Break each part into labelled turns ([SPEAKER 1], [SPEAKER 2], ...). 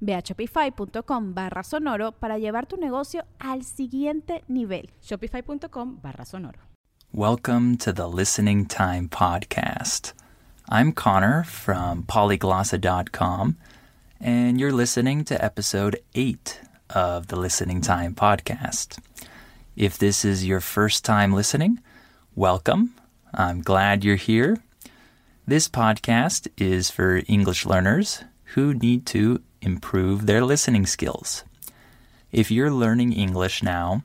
[SPEAKER 1] Ve a shopify.com barra sonoro para llevar tu negocio al siguiente nivel.
[SPEAKER 2] Shopify.com barra sonoro.
[SPEAKER 3] Welcome to the Listening Time Podcast. I'm Connor from polyglossa.com, and you're listening to episode 8 of the Listening Time Podcast. If this is your first time listening, welcome. I'm glad you're here. This podcast is for English learners who need to improve their listening skills. If you're learning English now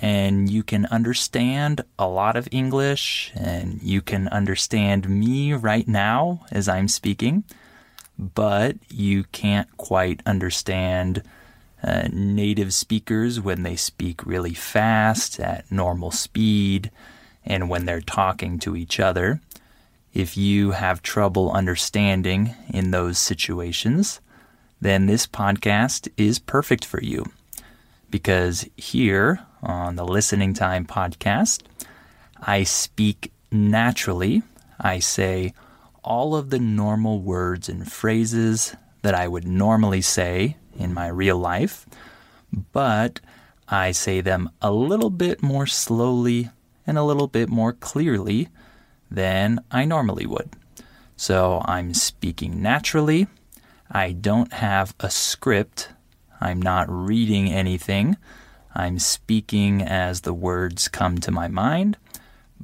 [SPEAKER 3] and you can understand a lot of English and you can understand me right now as I'm speaking, but you can't quite understand uh, native speakers when they speak really fast at normal speed and when they're talking to each other. If you have trouble understanding in those situations, then this podcast is perfect for you. Because here on the Listening Time podcast, I speak naturally. I say all of the normal words and phrases that I would normally say in my real life, but I say them a little bit more slowly and a little bit more clearly than I normally would. So I'm speaking naturally I don't have a script. I'm not reading anything. I'm speaking as the words come to my mind,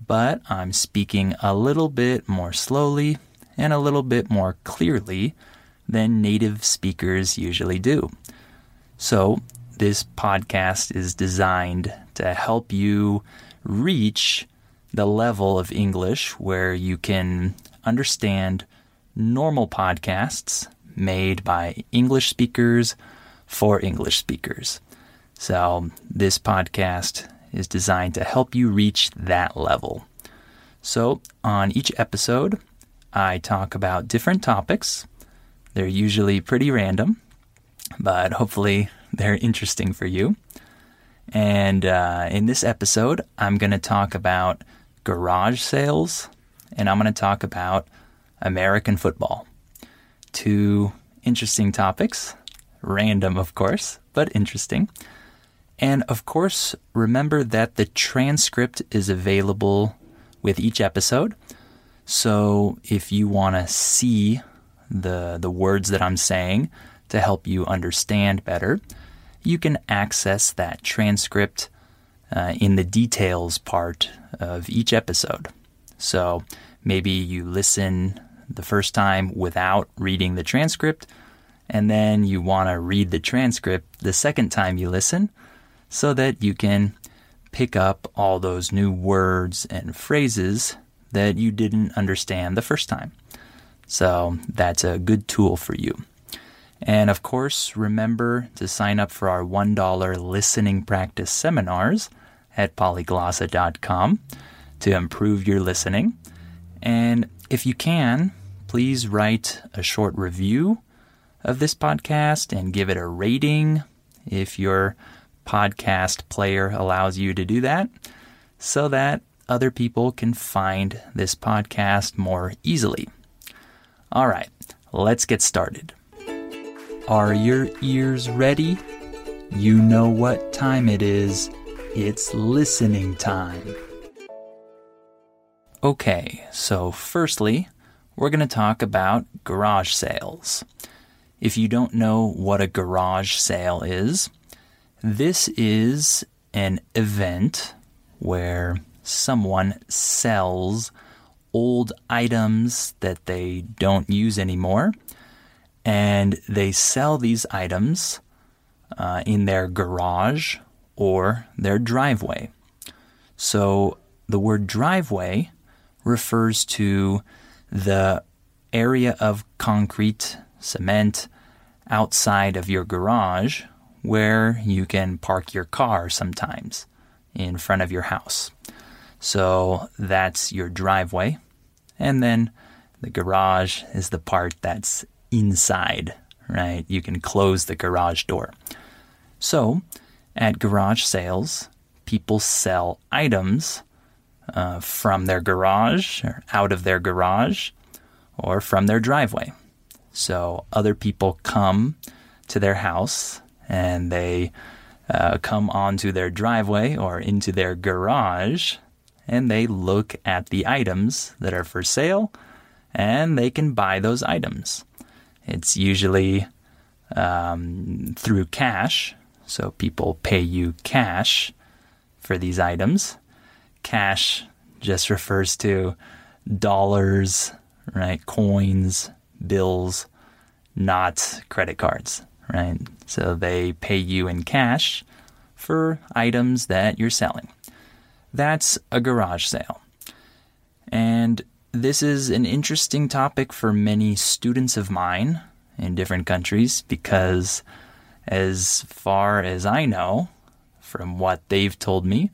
[SPEAKER 3] but I'm speaking a little bit more slowly and a little bit more clearly than native speakers usually do. So, this podcast is designed to help you reach the level of English where you can understand normal podcasts made by English speakers for English speakers. So, this podcast is designed to help you reach that level. So, on each episode, I talk about different topics. They're usually pretty random, but hopefully they're interesting for you. And uh, in this episode, I'm going to talk about garage sales and I'm going to talk about American football two interesting topics. Random, of course, but interesting. And of course, remember that the transcript is available with each episode. So if you want to see the, the words that I'm saying to help you understand better, you can access that transcript uh, in the details part of each episode. So maybe you listen the first time without reading the transcript, and then you want to read the transcript the second time you listen so that you can pick up all those new words and phrases that you didn't understand the first time. So that's a good tool for you. And of course, remember to sign up for our $1 listening practice seminars at polyglossa.com to improve your listening. And if you can, please write a short review of this podcast and give it a rating if your podcast player allows you to do that so that other people can find this podcast more easily. All right, let's get started. Are your ears ready? You know what time it is. It's listening time. Okay, so firstly, we're going to talk about garage sales. If you don't know what a garage sale is, this is an event where someone sells old items that they don't use anymore, and they sell these items uh, in their garage or their driveway. So the word driveway refers to the area of concrete, cement outside of your garage where you can park your car sometimes in front of your house. So that's your driveway. And then the garage is the part that's inside, right? You can close the garage door. So at garage sales, people sell items uh, from their garage or out of their garage or from their driveway. So other people come to their house and they uh, come onto their driveway or into their garage and they look at the items that are for sale and they can buy those items. It's usually um, through cash, so people pay you cash for these items. Cash just refers to dollars, right? Coins, bills, not credit cards, right? So they pay you in cash for items that you're selling. That's a garage sale. And this is an interesting topic for many students of mine in different countries because, as far as I know, from what they've told me,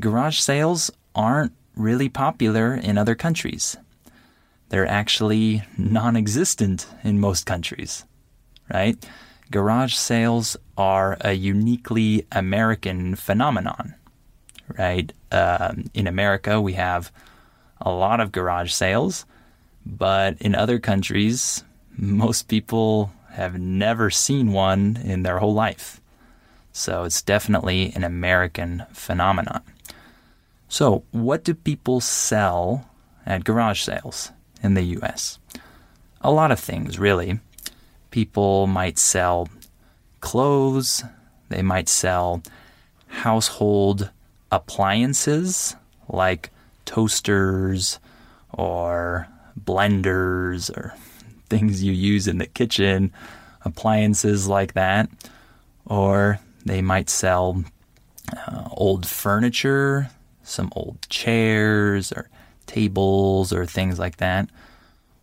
[SPEAKER 3] garage sales aren't really popular in other countries. They're actually non existent in most countries, right? Garage sales are a uniquely American phenomenon, right? Um, in America, we have a lot of garage sales, but in other countries, most people have never seen one in their whole life. So it's definitely an American phenomenon. So, what do people sell at garage sales in the US? A lot of things, really. People might sell clothes, they might sell household appliances like toasters or blenders or things you use in the kitchen, appliances like that. Or they might sell uh, old furniture, some old chairs or tables or things like that.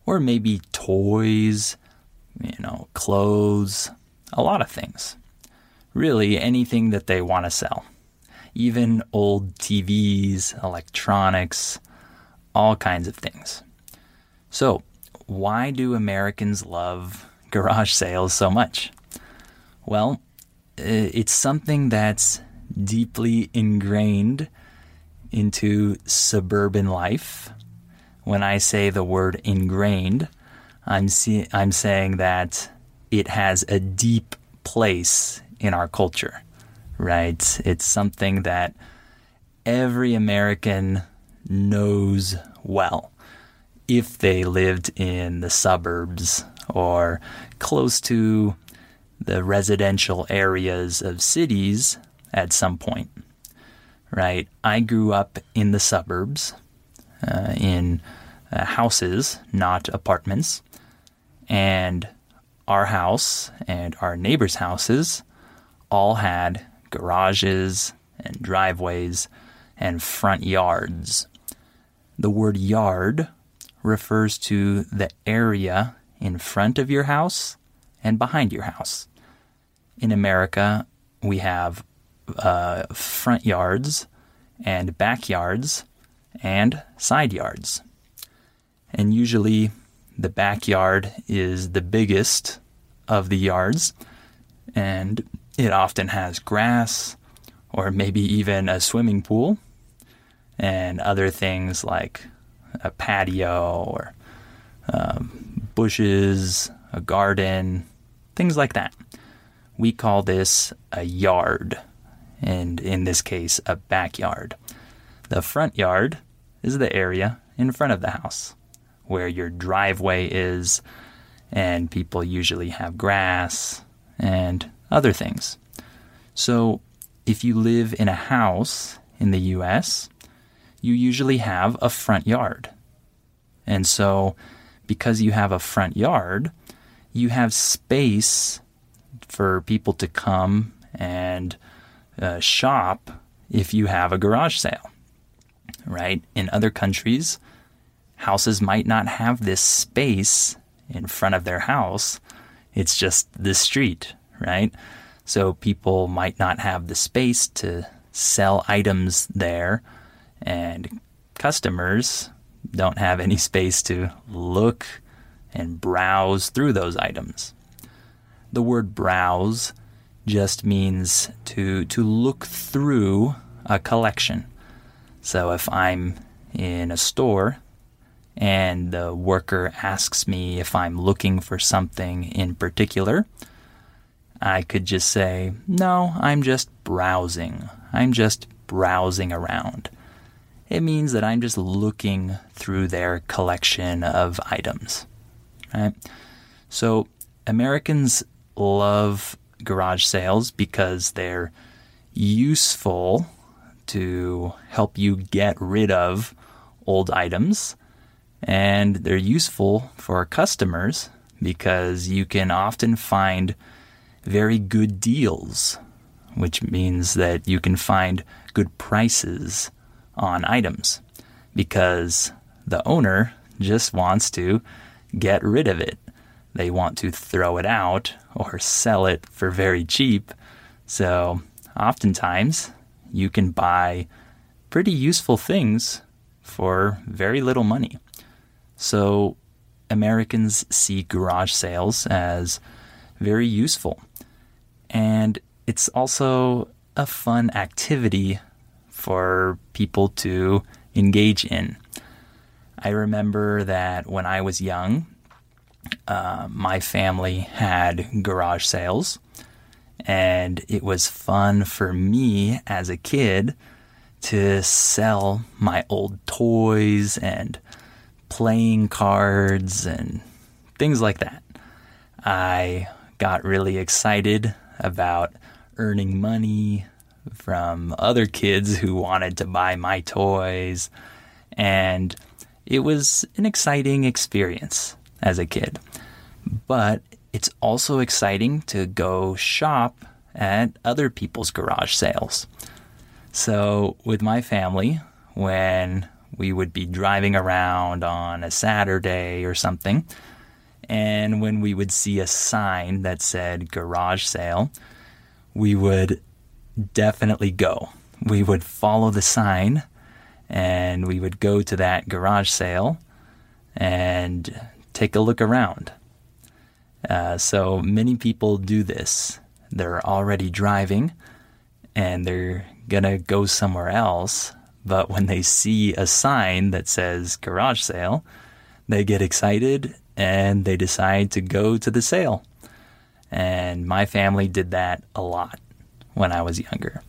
[SPEAKER 3] Or maybe toys, you know, clothes, a lot of things. Really, anything that they want to sell. Even old TVs, electronics, all kinds of things. So, why do Americans love garage sales so much? Well, it's something that's deeply ingrained into suburban life. When I say the word ingrained, I'm see- I'm saying that it has a deep place in our culture, right? It's something that every American knows well if they lived in the suburbs or close to the residential areas of cities at some point, right? I grew up in the suburbs, uh, in uh, houses, not apartments, and our house and our neighbors' houses all had garages and driveways and front yards. The word yard refers to the area in front of your house and behind your house. In America, we have uh, front yards and backyards and side yards. And usually the backyard is the biggest of the yards, and it often has grass or maybe even a swimming pool and other things like a patio or um, bushes, a garden, things like that. We call this a yard, and in this case, a backyard. The front yard is the area in front of the house where your driveway is, and people usually have grass and other things. So, if you live in a house in the US, you usually have a front yard. And so, because you have a front yard, you have space for people to come and uh, shop if you have a garage sale, right? In other countries, houses might not have this space in front of their house. It's just the street, right? So people might not have the space to sell items there, and customers don't have any space to look and browse through those items. The word browse just means to to look through a collection. So if I'm in a store and the worker asks me if I'm looking for something in particular, I could just say, "No, I'm just browsing. I'm just browsing around." It means that I'm just looking through their collection of items. Right? So Americans love garage sales because they're useful to help you get rid of old items. And they're useful for customers because you can often find very good deals, which means that you can find good prices on items because the owner just wants to get rid of it. They want to throw it out or sell it for very cheap. So, oftentimes, you can buy pretty useful things for very little money. So, Americans see garage sales as very useful. And it's also a fun activity for people to engage in. I remember that when I was young, uh, my family had garage sales, and it was fun for me as a kid to sell my old toys and playing cards and things like that. I got really excited about earning money from other kids who wanted to buy my toys, and it was an exciting experience as a kid. But it's also exciting to go shop at other people's garage sales. So, with my family, when we would be driving around on a Saturday or something, and when we would see a sign that said garage sale, we would definitely go. We would follow the sign and we would go to that garage sale and take a look around. Uh, so many people do this. They're already driving and they're going to go somewhere else. But when they see a sign that says garage sale, they get excited and they decide to go to the sale. And my family did that a lot when I was younger.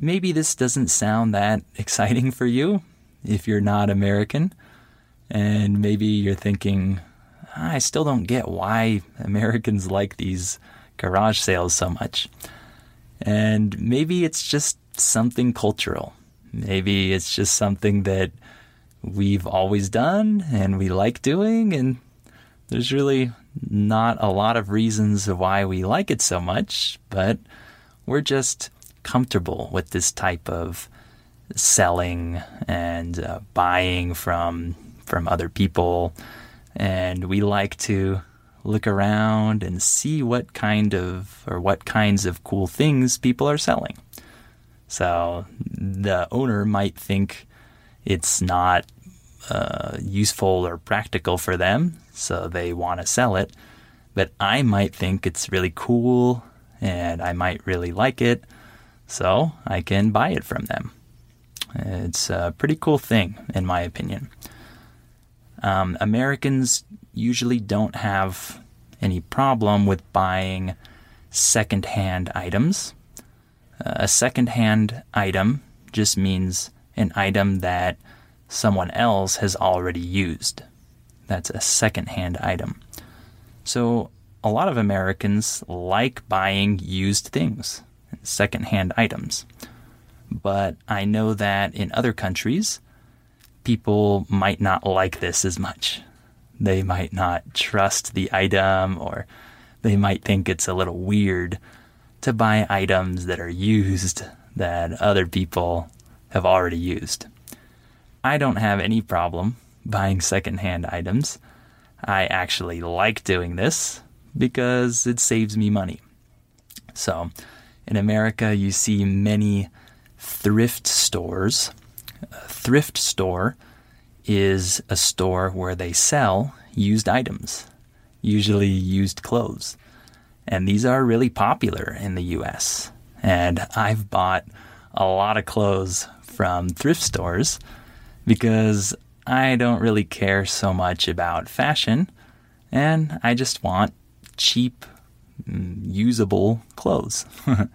[SPEAKER 3] Maybe this doesn't sound that exciting for you if you're not American. And maybe you're thinking, I still don't get why Americans like these garage sales so much. And maybe it's just something cultural. Maybe it's just something that we've always done and we like doing, and there's really not a lot of reasons why we like it so much, but we're just comfortable with this type of selling and uh, buying from from other people and we like to look around and see what kind of or what kinds of cool things people are selling. So the owner might think it's not uh, useful or practical for them, so they want to sell it. But I might think it's really cool and I might really like it, so I can buy it from them. It's a pretty cool thing, in my opinion. Um, Americans usually don't have any problem with buying secondhand items. Uh, a secondhand item just means an item that someone else has already used. That's a secondhand item. So a lot of Americans like buying used things, secondhand items. but I know that in other countries, people might not like this as much. They might not trust the item or they might think it's a little weird to buy items that are used that other people have already used. I don't have any problem buying secondhand items. I actually like doing this because it saves me money. So, in America, you see many thrift stores. A thrift store is a store where they sell used items, usually used clothes. And these are really popular in the US. And I've bought a lot of clothes from thrift stores because I don't really care so much about fashion and I just want cheap, mm, usable clothes.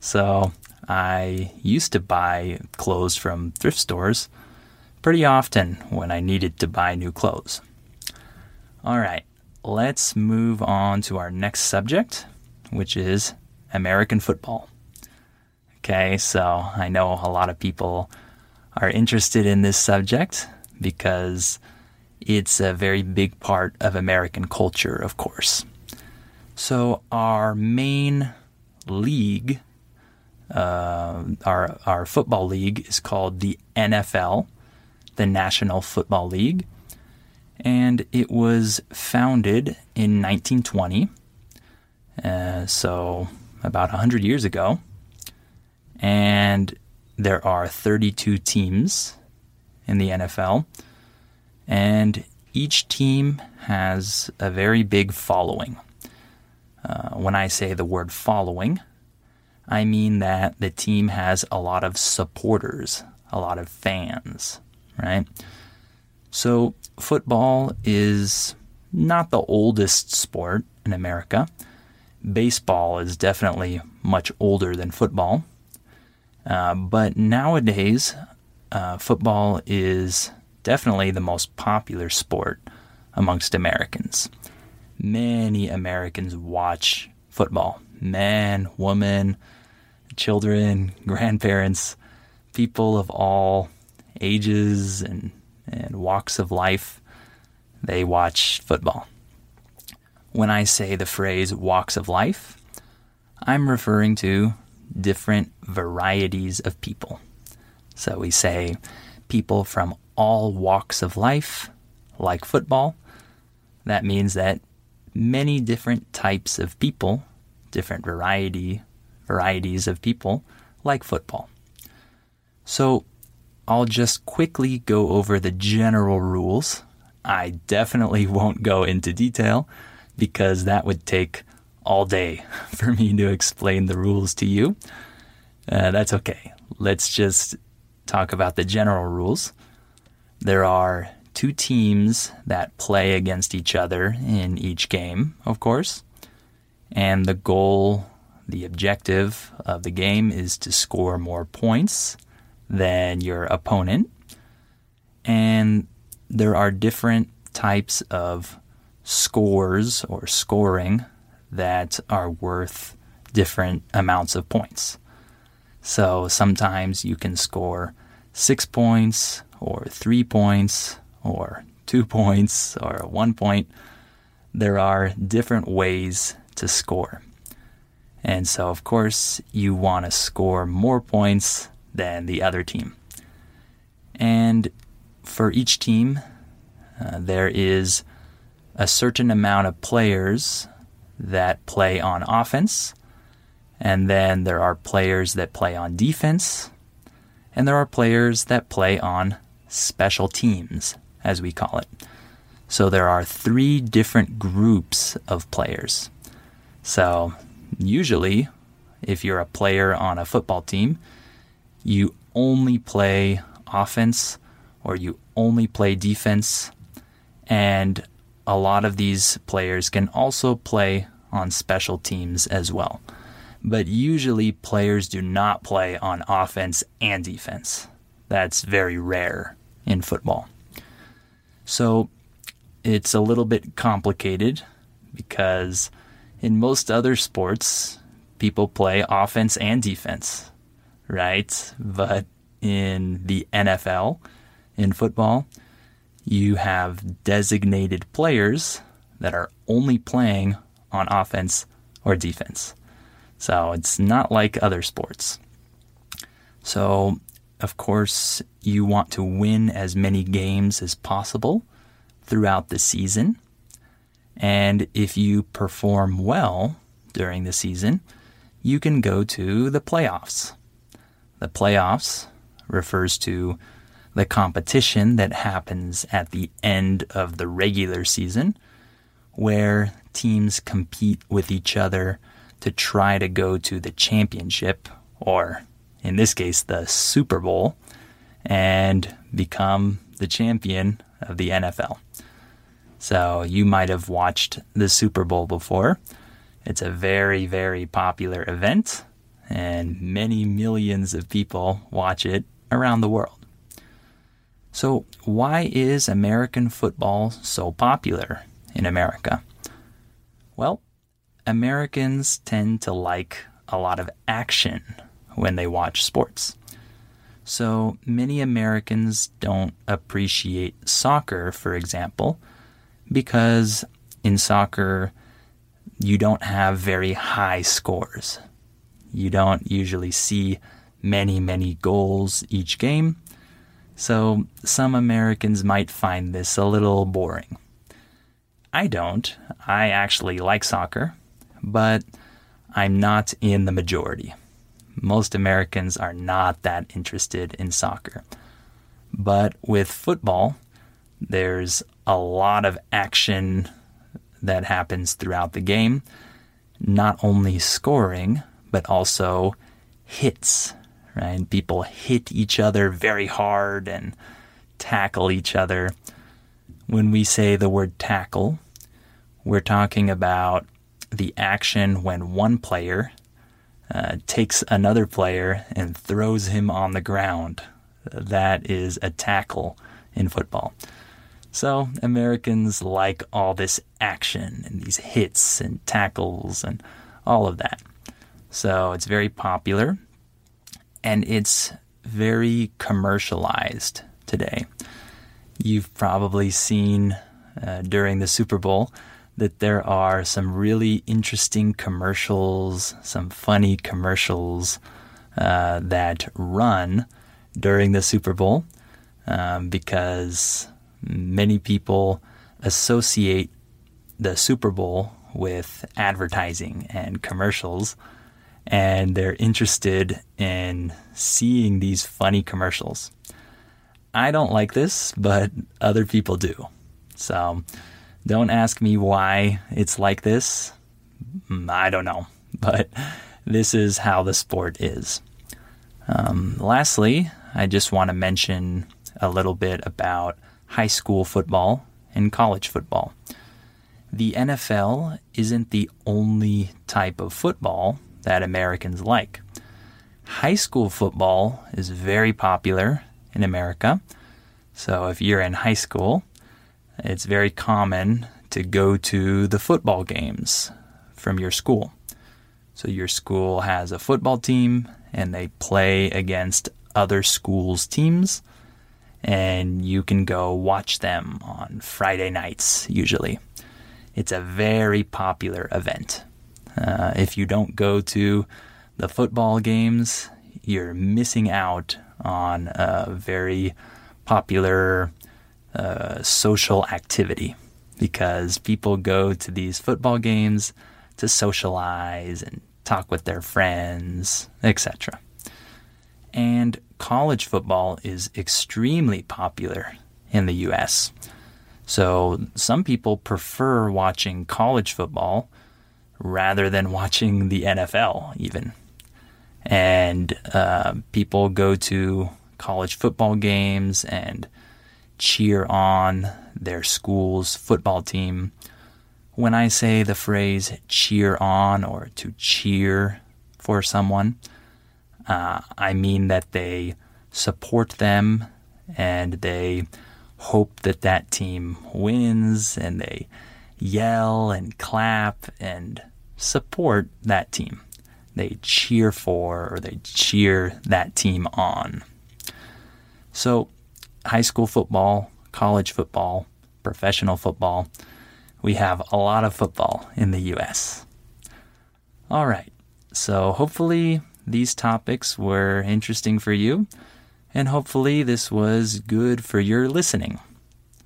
[SPEAKER 3] so I used to buy clothes from thrift stores pretty often when I needed to buy new clothes. All right, let's move on to our next subject, which is American football. Okay, so I know a lot of people are interested in this subject because it's a very big part of American culture, of course. So, our main league, uh, our, our football league, is called the NFL, the National Football League. And it was founded in 1920, uh, so about 100 years ago. And there are 32 teams in the NFL, and each team has a very big following. Uh, when I say the word following, I mean that the team has a lot of supporters, a lot of fans, right? So, football is not the oldest sport in America. Baseball is definitely much older than football. Uh, but nowadays, uh, football is definitely the most popular sport amongst Americans. Many Americans watch football. Men, women, children, grandparents, people of all ages and, and walks of life, they watch football. When I say the phrase walks of life, I'm referring to different varieties of people. So we say people from all walks of life like football. That means that many different types of people, different variety varieties of people like football. So I'll just quickly go over the general rules. I definitely won't go into detail because that would take all day for me to explain the rules to you. Uh, that's okay. Let's just talk about the general rules. There are two teams that play against each other in each game, of course. And the goal, the objective of the game is to score more points than your opponent. And there are different types of scores or scoring that are worth different amounts of points. So sometimes you can score six points, or three points, or two points, or one point. There are different ways to score. And so, of course, you want to score more points than the other team. And for each team, uh, there is a certain amount of players that play on offense, and then there are players that play on defense, and there are players that play on special teams, as we call it. So there are three different groups of players. So usually, if you're a player on a football team, you only play offense or you only play defense, and a lot of these players can also play on special teams as well. But usually, players do not play on offense and defense. That's very rare in football. So it's a little bit complicated because in most other sports, people play offense and defense. right? But in the NFL, in football, you have designated players that are only playing on offense or defense. So it's not like other sports. So, of course, you want to win as many games as possible throughout the season. And if you perform well during the season, you can go to the playoffs. The playoffs refers to the competition that happens at the end of the regular season, where teams compete with each other to try to go to the championship, or in this case, the Super Bowl, and become the champion of the NFL. So you might have watched the Super Bowl before. It's a very, very popular event, and many millions of people watch it around the world. So, why is American football so popular in America? Well, Americans tend to like a lot of action when they watch sports. So, many Americans don't appreciate soccer, for example, because in soccer, you don't have very high scores. You don't usually see many, many goals each game. So some Americans might find this a little boring. I don't. I actually like soccer, but I'm not in the majority. Most Americans are not that interested in soccer. But with football, there's a lot of action that happens throughout the game, not only scoring, but also hits, right? People hit each other very hard and tackle each other. When we say the word tackle, we're talking about the action when one player uh, takes another player and throws him on the ground. That is a tackle in football. So Americans like all this action and these hits and tackles and all of that. So it's very popular and it's very commercialized today. You've probably seen uh, during the Super Bowl that there are some really interesting commercials, some funny commercials uh, that run during the Super Bowl um, because many people associate the Super Bowl with advertising and commercials, and they're interested in seeing these funny commercials. I don't like this, but other people do. So don't ask me why it's like this. Mm, I don't know, but this is how the sport is. Um, lastly, I just want to mention a little bit about high school football and college football. The NFL isn't the only type of football that Americans like. High school football is very popular in America. So if you're in high school, it's very common to go to the football games from your school. So your school has a football team and they play against other schools' teams and you can go watch them on Friday nights usually. It's a very popular event. Uh, if you don't go to the football games, you're missing out on a very popular uh, social activity because people go to these football games to socialize and talk with their friends, etc. And college football is extremely popular in the US. So some people prefer watching college football rather than watching the NFL, even. And uh, people go to college football games and cheer on their school's football team. When I say the phrase cheer on or to cheer for someone, uh, I mean that they support them and they hope that that team wins and they yell and clap and support that team. they cheer for or they cheer that team on. So, high school football, college football, professional football, we have a lot of football in the US. All right, so hopefully these topics were interesting for you, and hopefully this was good for your listening.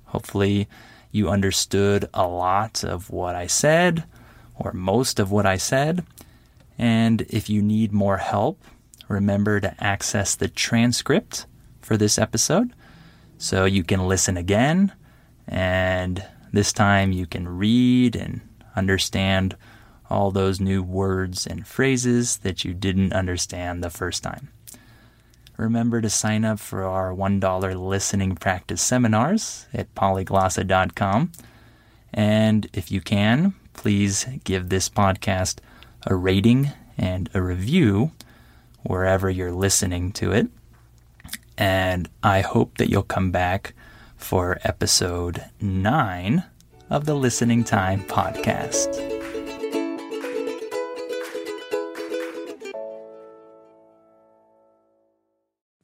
[SPEAKER 3] Hopefully, you understood a lot of what I said, or most of what I said. And if you need more help, remember to access the transcript for this episode so you can listen again. And this time you can read and understand all those new words and phrases that you didn't understand the first time. Remember to sign up for our $1 listening practice seminars at polyglossa.com. And if you can, please give this podcast a rating and a review wherever you're listening to it. And I hope that you'll come back for episode 9 of the Listening Time podcast.